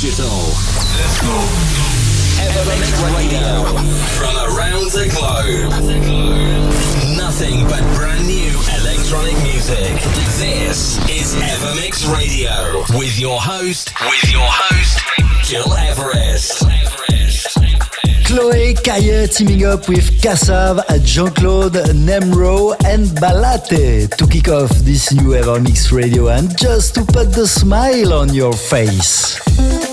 digital. Let's go. Evermix Radio. From around the globe. Nothing but brand new electronic music. This is Evermix Radio. With your host, with your host, Gil Everest. Chloe Kaye teaming up with Kassav, Jean-Claude, Naimro and Balate to kick off this new Evermix Radio and just to put the smile on your face.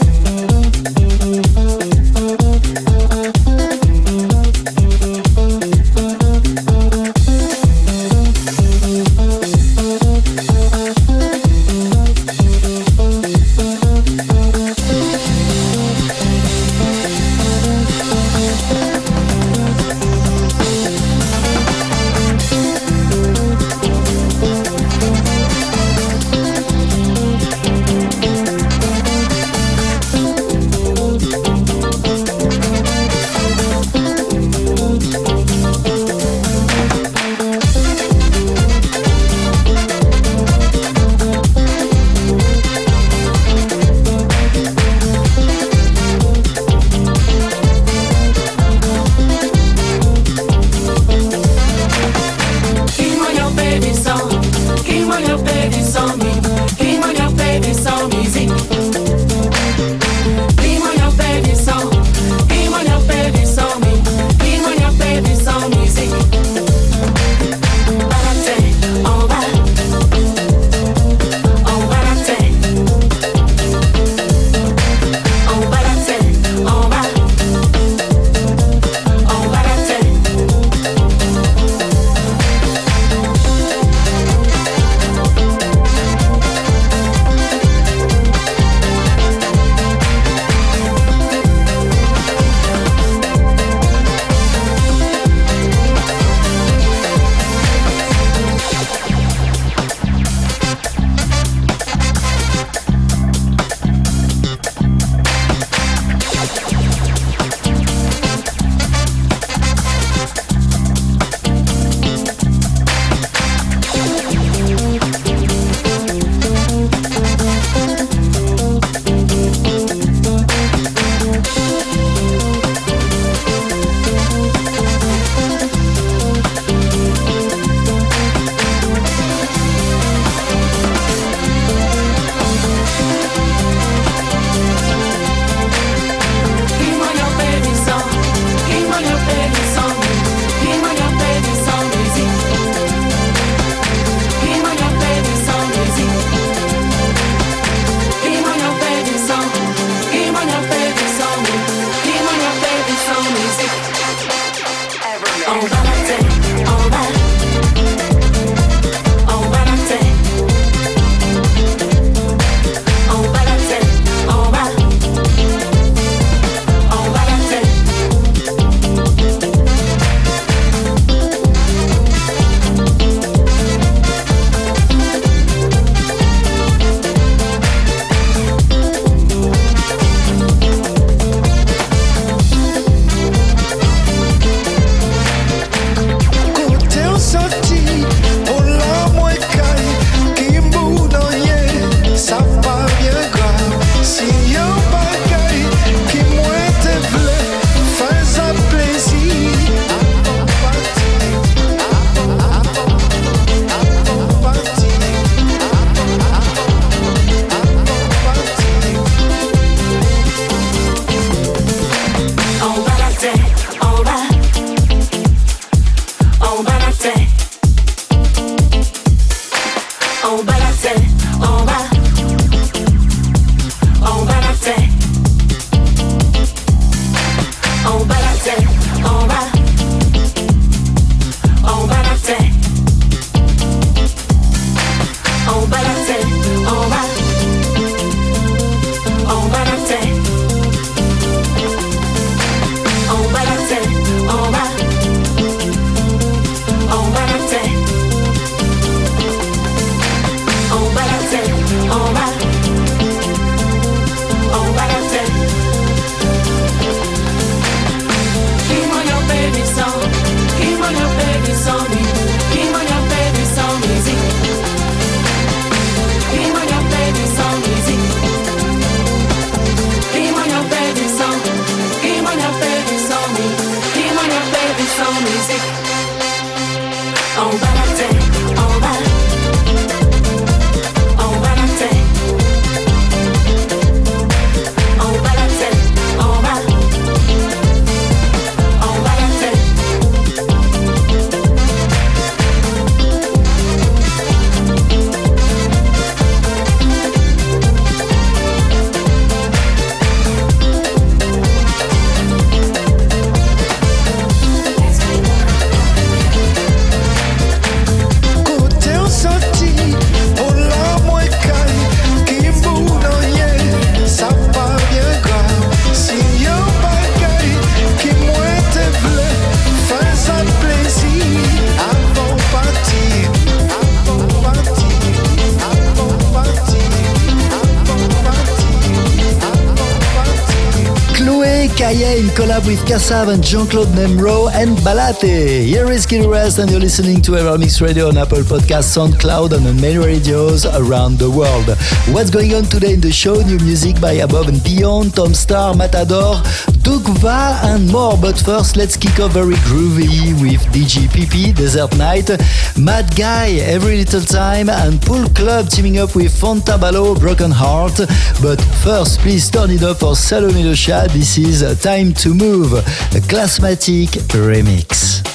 With Kassav and Jean-Claude Naimro and Balate. Here is Gil Everest and you're listening to Evermix Radio on Apple Podcasts, SoundCloud and on many radios around the world. What's going on today in the show? New music by Above and Beyond, Tom Staar, Matador, Dugva and more. But first, let's kick off very groovy with DGPP, Desert Night, Mad Guy, Every Little Time and Pool Club teaming up with Fontaballo, Broken Heart. But first, please turn it up for Salome Lucia. This is Time to Move, a Classmatic remix.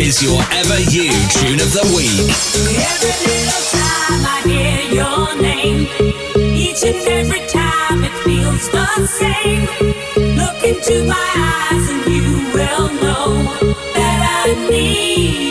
is your Ever You Tune of the Week. Every little time I hear your name, each and every time it feels the same. Look into my eyes and you will know that I need.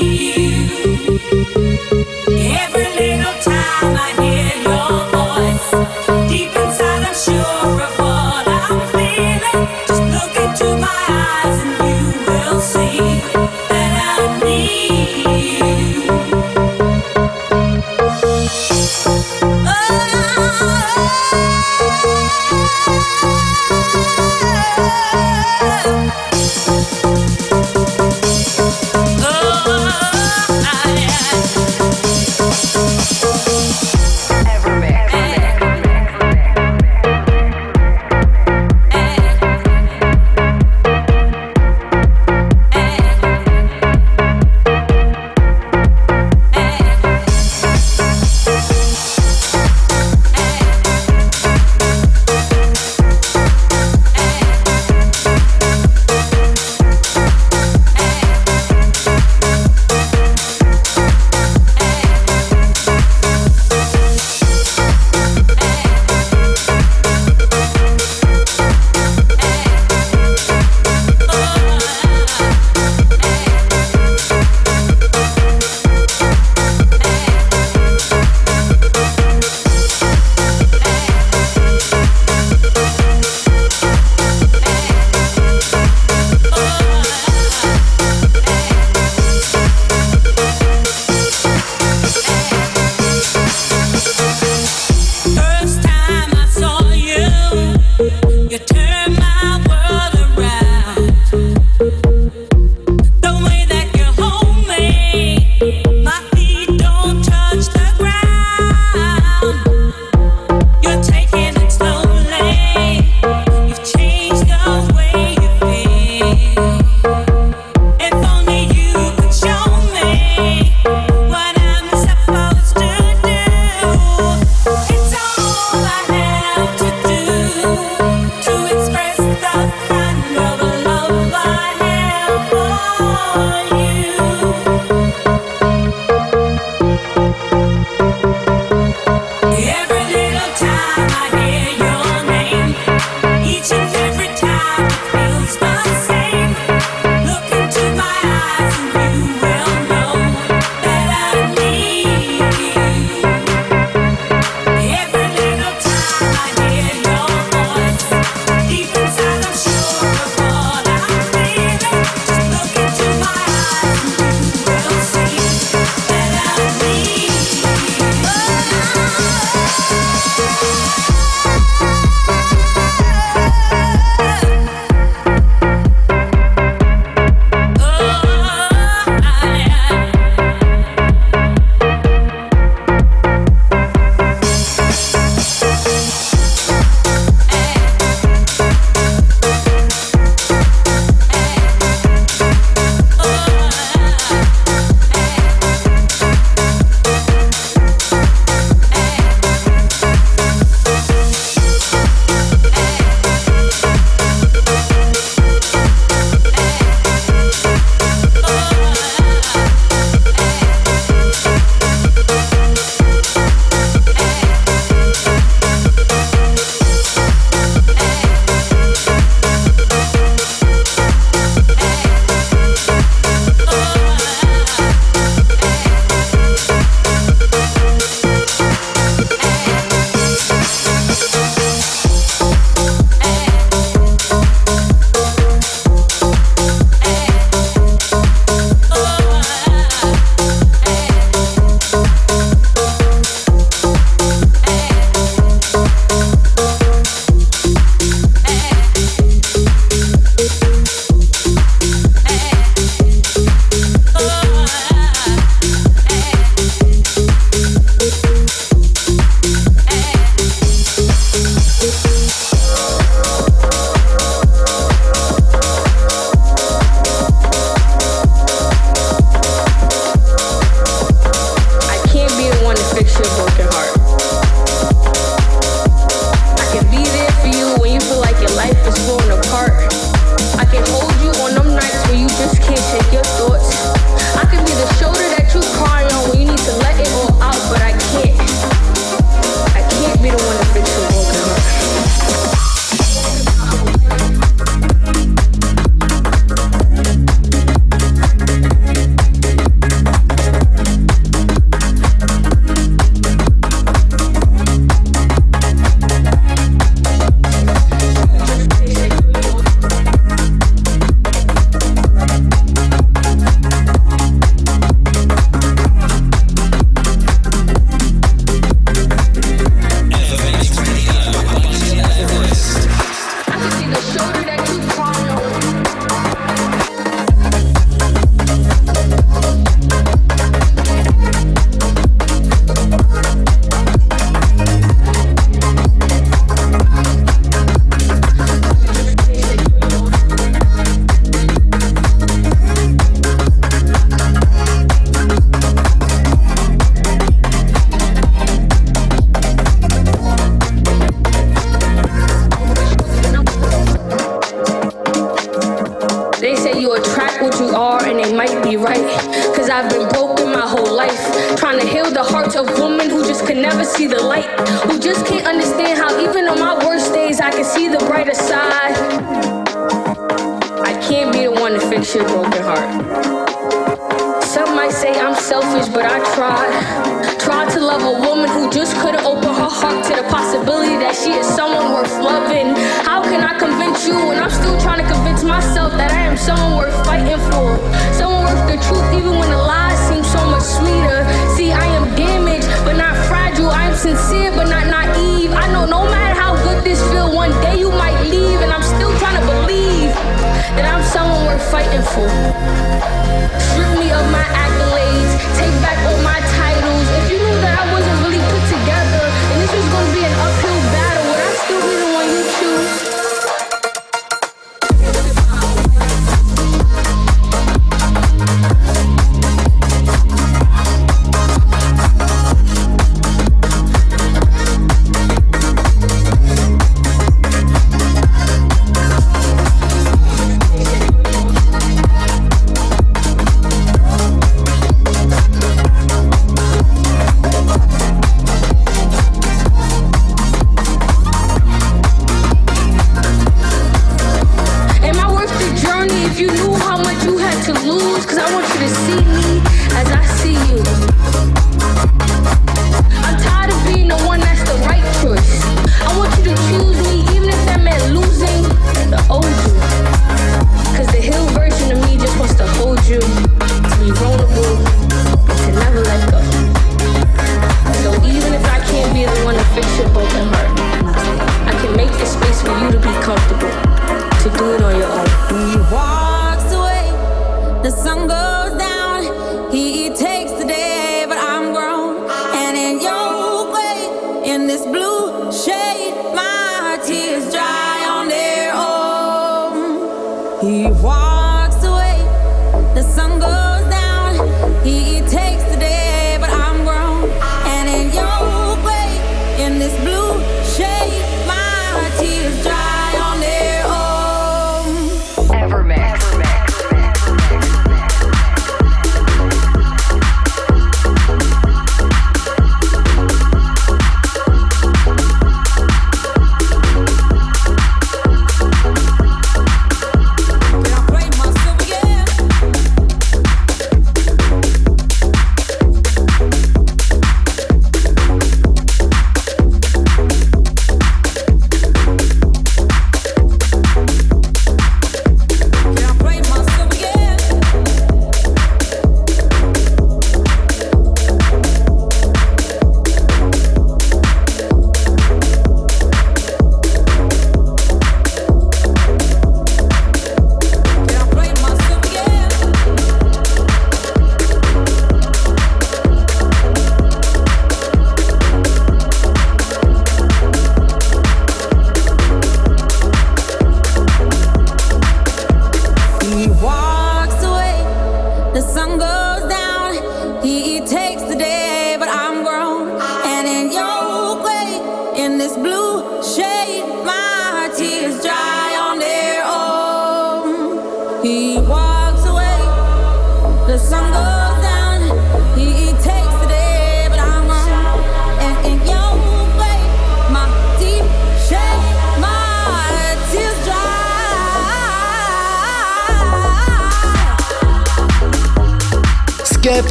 Cause I want you to see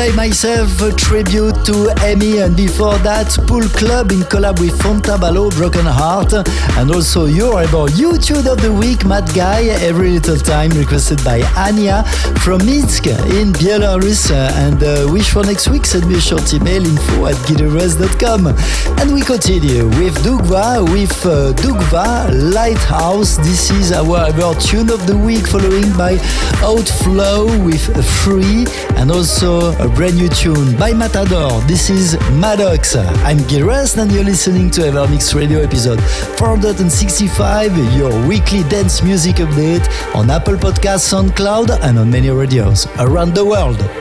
Play Myself, a tribute to Emmy, and before that, Pool Club in collab with Fontabalo, Broken Heart, and also your about YouTube of the Week, Mad Guy, Every Little Time, requested by Anya from Minsk in Belarus. And uh, wish for next week, send me a short email info at guitarist.com. And we continue with Dugva, with uh, Dugva Lighthouse. This is our, our tune of the week, following by Outflow with Free, and also a brand new tune by Matador. This is Maddox. I'm Gires and you're listening to Evermix Radio episode 465, your weekly dance music update on Apple Podcasts, SoundCloud, and on many radios around the world.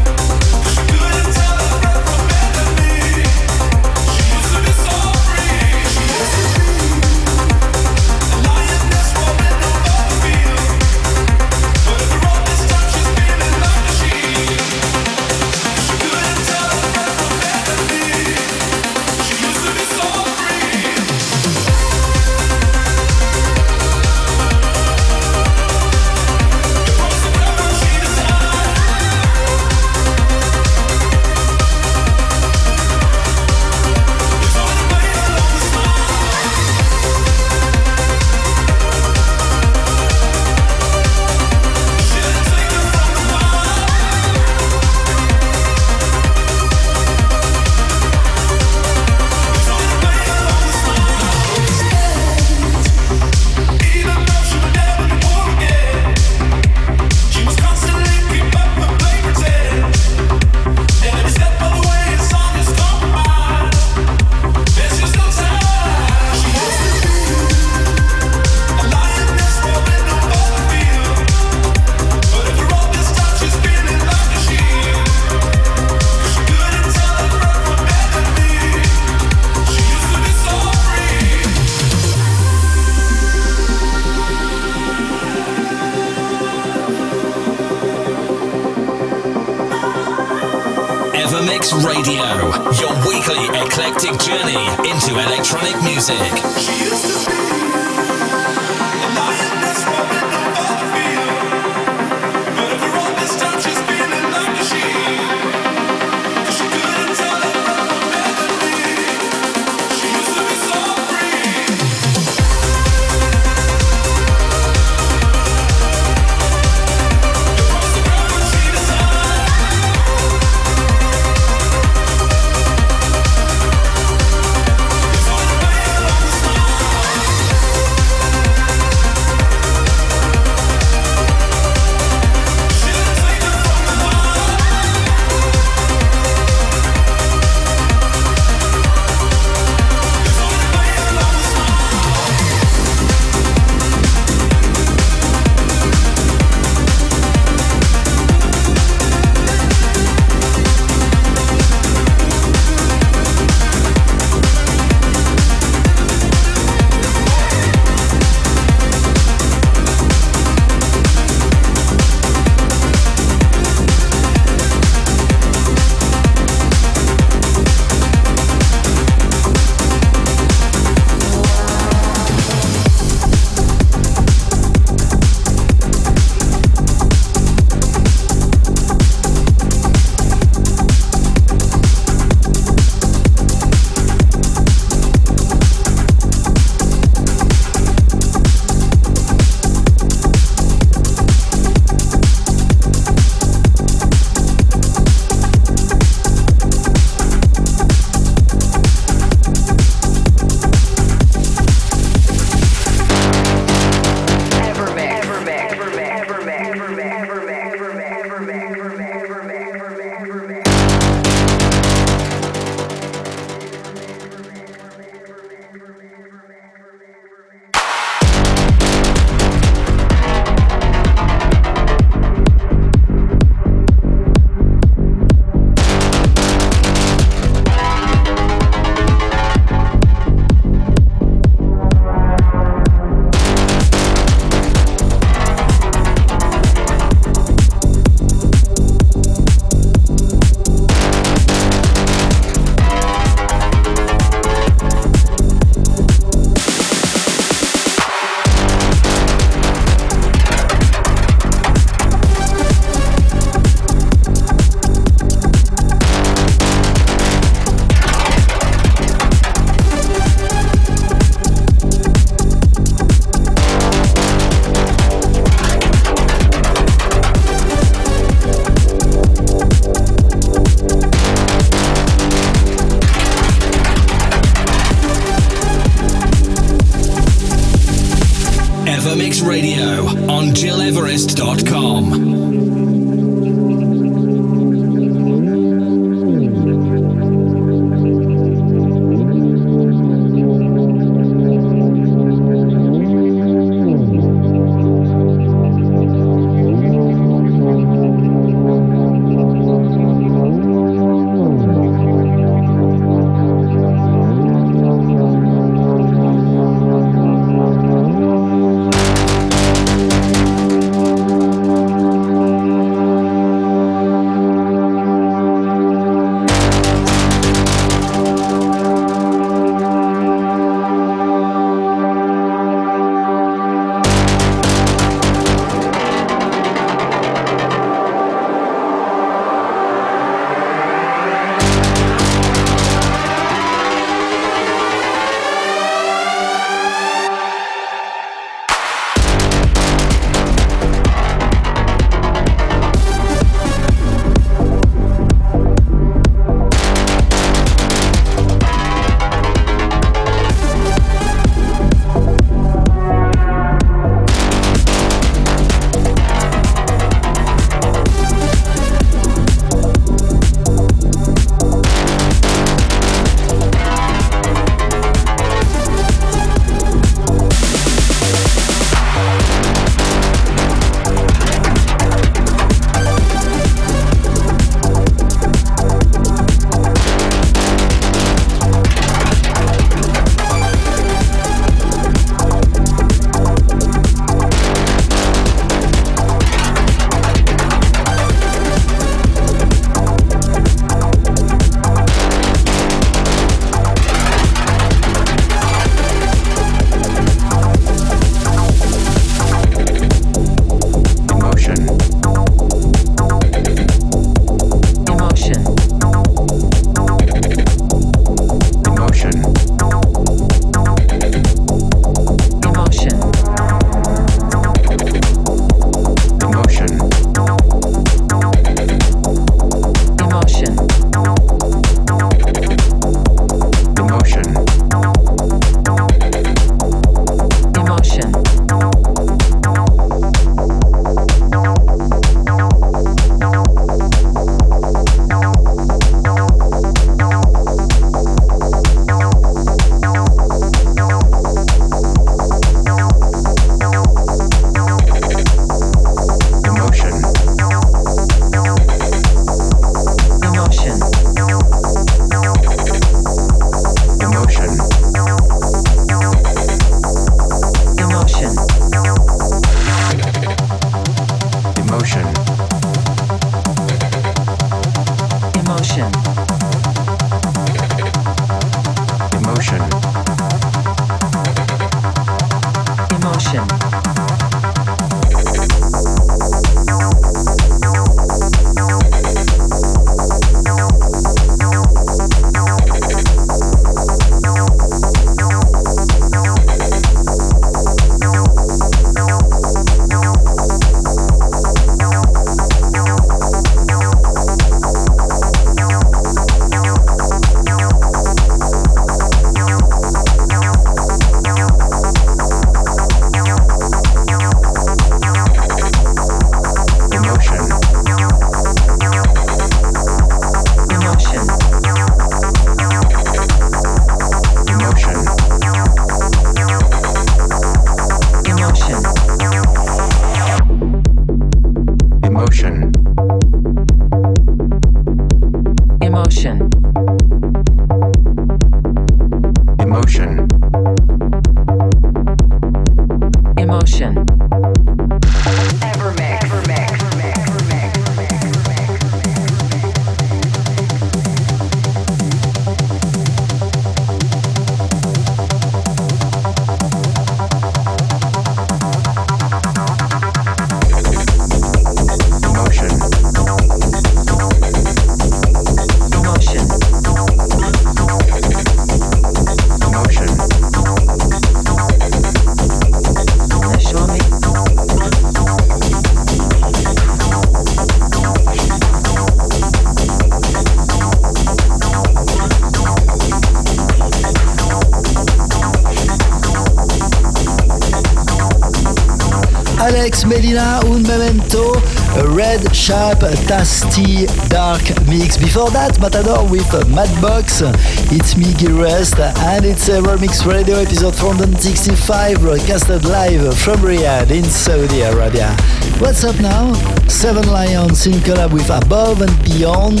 Sharp, tasty, dark mix. Before that, Matador with Madbox. It's me, Rest, and it's Evermix Radio episode 465, broadcasted live from Riyadh in Saudi Arabia. What's up now? Seven Lions in collab with Above and Beyond,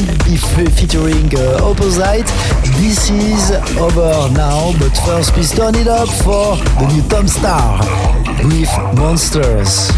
featuring uh, Opposite. This is over now, but first please turn it up for the new Tom Staar with Monsters.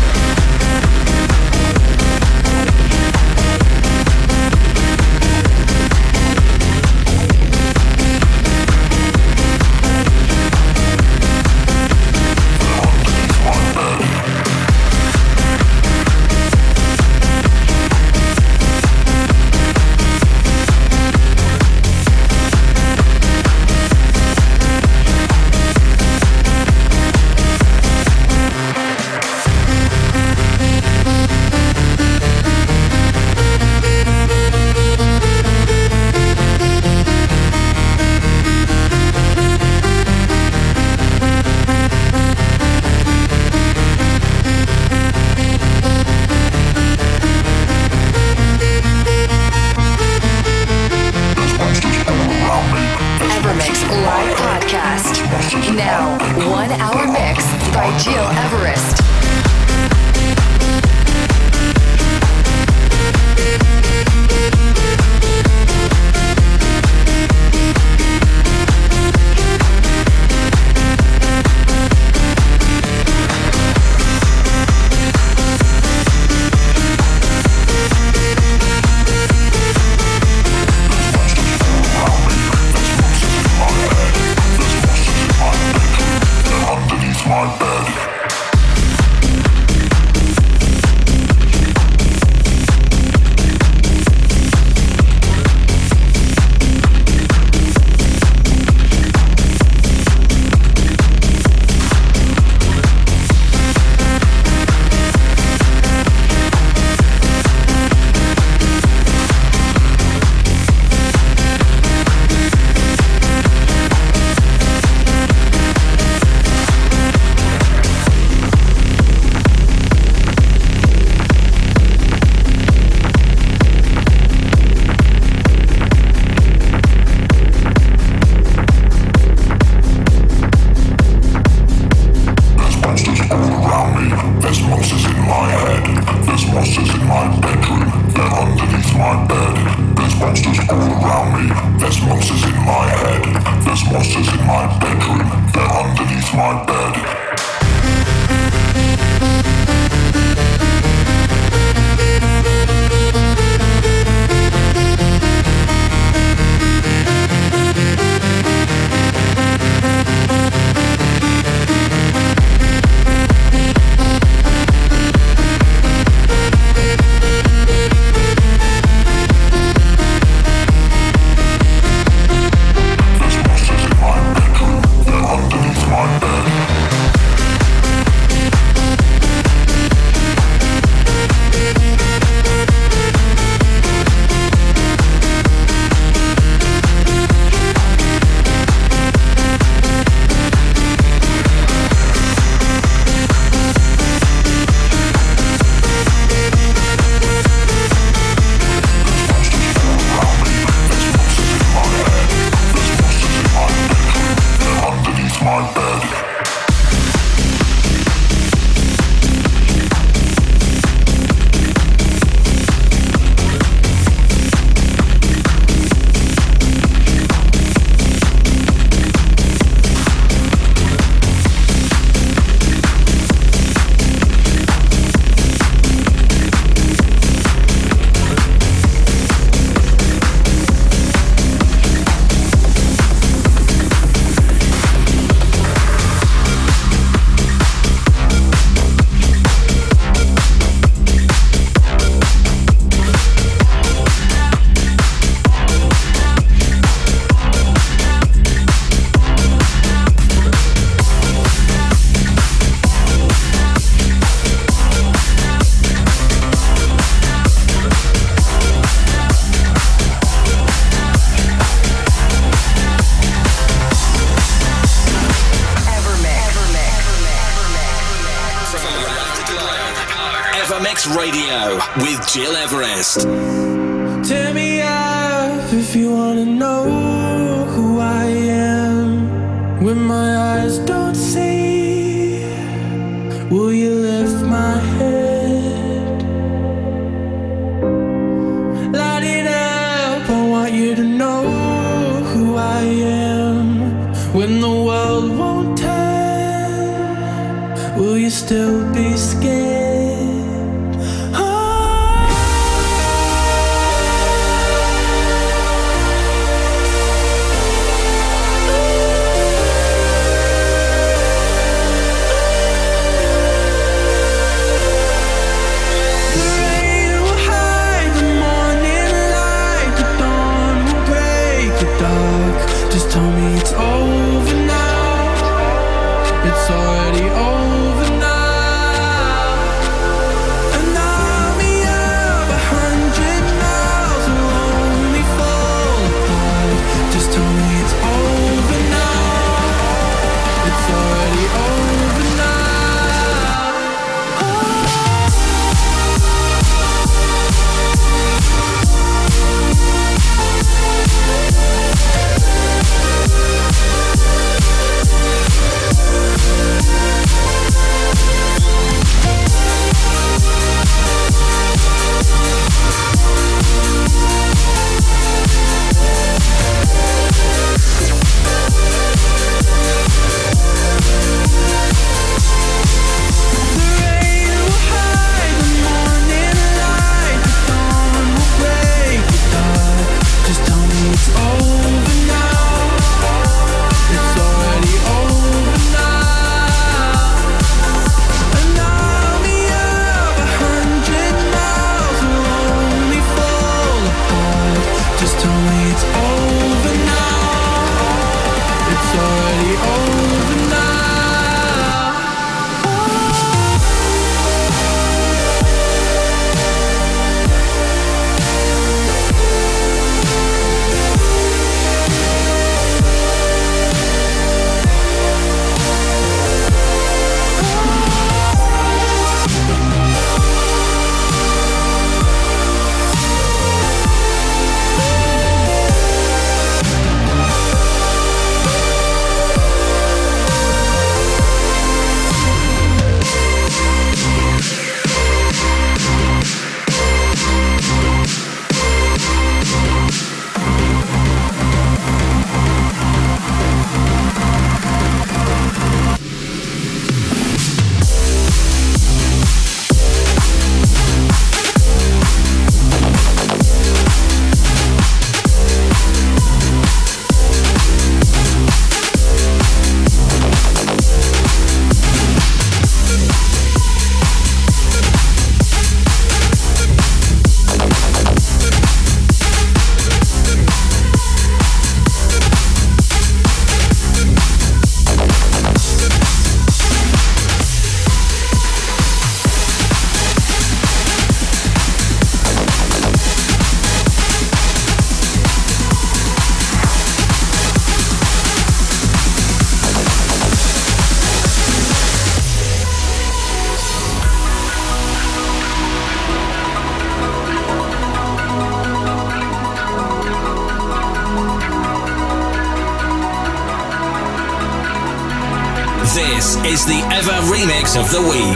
Of the week.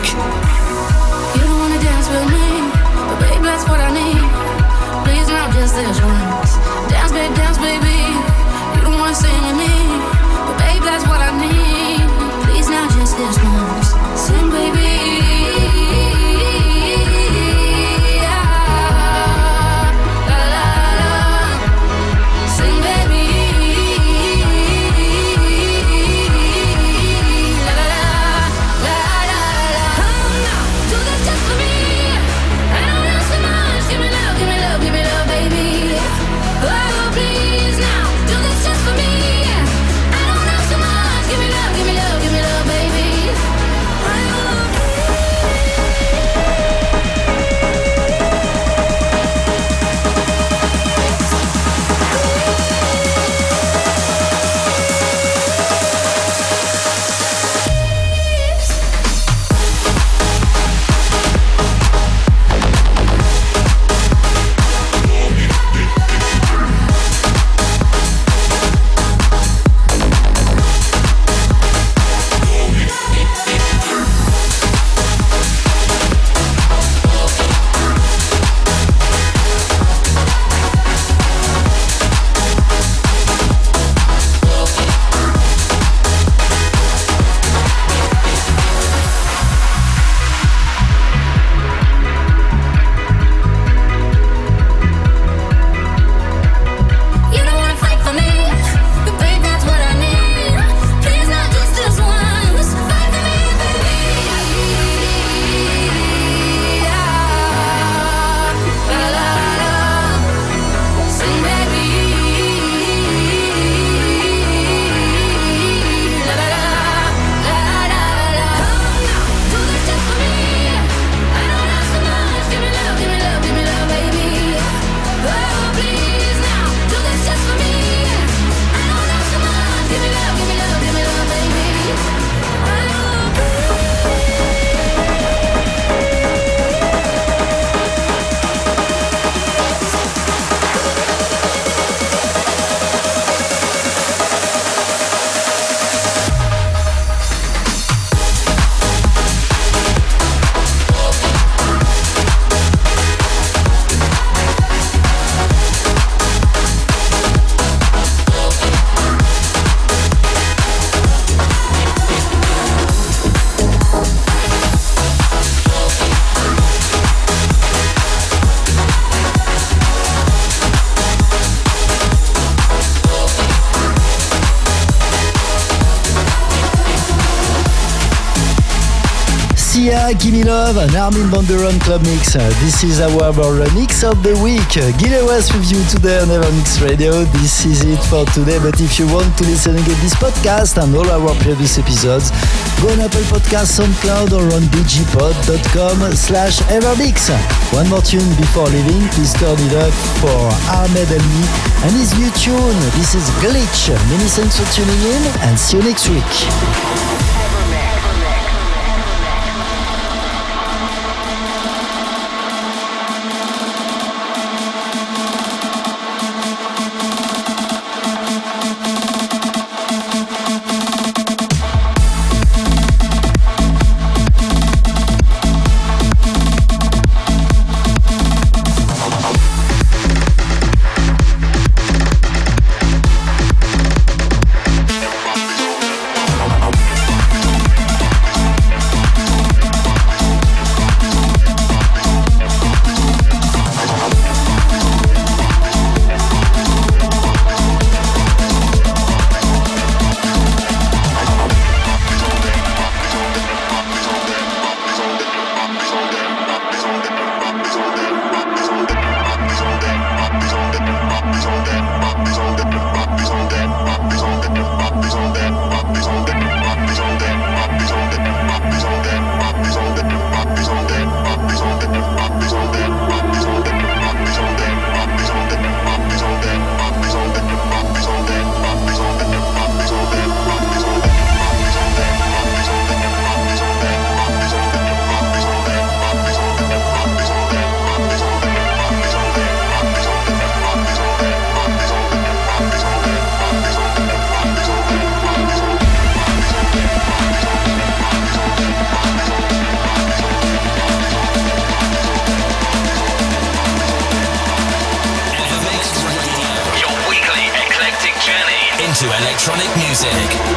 Give Me Love, an Armin van Buuren club mix. This is our remix of the week. Gil Everest with you today on Evermix Radio. This is it for today, but if you want to listen again this podcast and all our previous episodes, go on Apple Podcasts, SoundCloud or on digipod.com slash Evermix. One more tune before leaving, please turn it up for Ahmed Elmi and his new tune. This is Glitch. Many thanks for tuning in and see you next week. Episode of